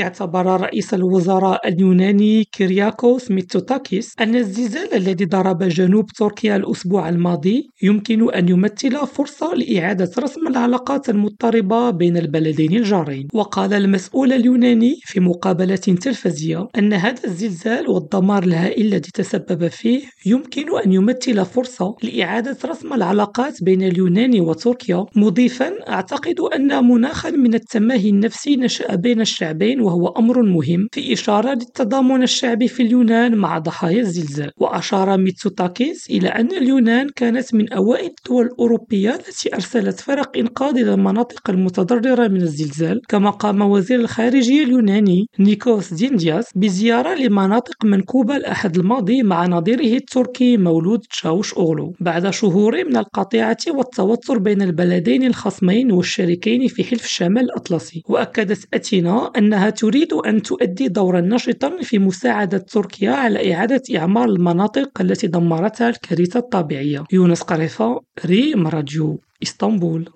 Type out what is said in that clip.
اعتبر رئيس الوزراء اليوناني كيرياكوس ميتسوتاكيس أن الزلزال الذي ضرب جنوب تركيا الأسبوع الماضي يمكن أن يمثل فرصة لإعادة رسم العلاقات المضطربة بين البلدين الجارين. وقال المسؤول اليوناني في مقابلة تلفزية أن هذا الزلزال والدمار الهائل الذي تسبب فيه يمكن أن يمثل فرصة لإعادة رسم العلاقات بين اليونان وتركيا. مضيفا أعتقد أن مناخا من التماهي النفسي نشأ بين الشعبين وهو أمر مهم في إشارة للتضامن الشعبي في اليونان مع ضحايا الزلزال وأشار ميتسوتاكيس إلى أن اليونان كانت من أوائل الدول الأوروبية التي أرسلت فرق إنقاذ إلى المناطق المتضررة من الزلزال كما قام وزير الخارجية اليوناني نيكوس ديندياس بزيارة لمناطق منكوبة الأحد الماضي مع نظيره التركي مولود تشاوش أوغلو. بعد شهور من القطيعة والتوتر بين البلدين الخصمين والشريكين في حلف الشمال الأطلسي وأكدت أتينا أنها تريد أن تؤدي دورا نشطا في مساعدة تركيا على إعادة إعمار المناطق التي دمرتها الكارثة الطبيعية. يونس قريفة ريم راديو إسطنبول.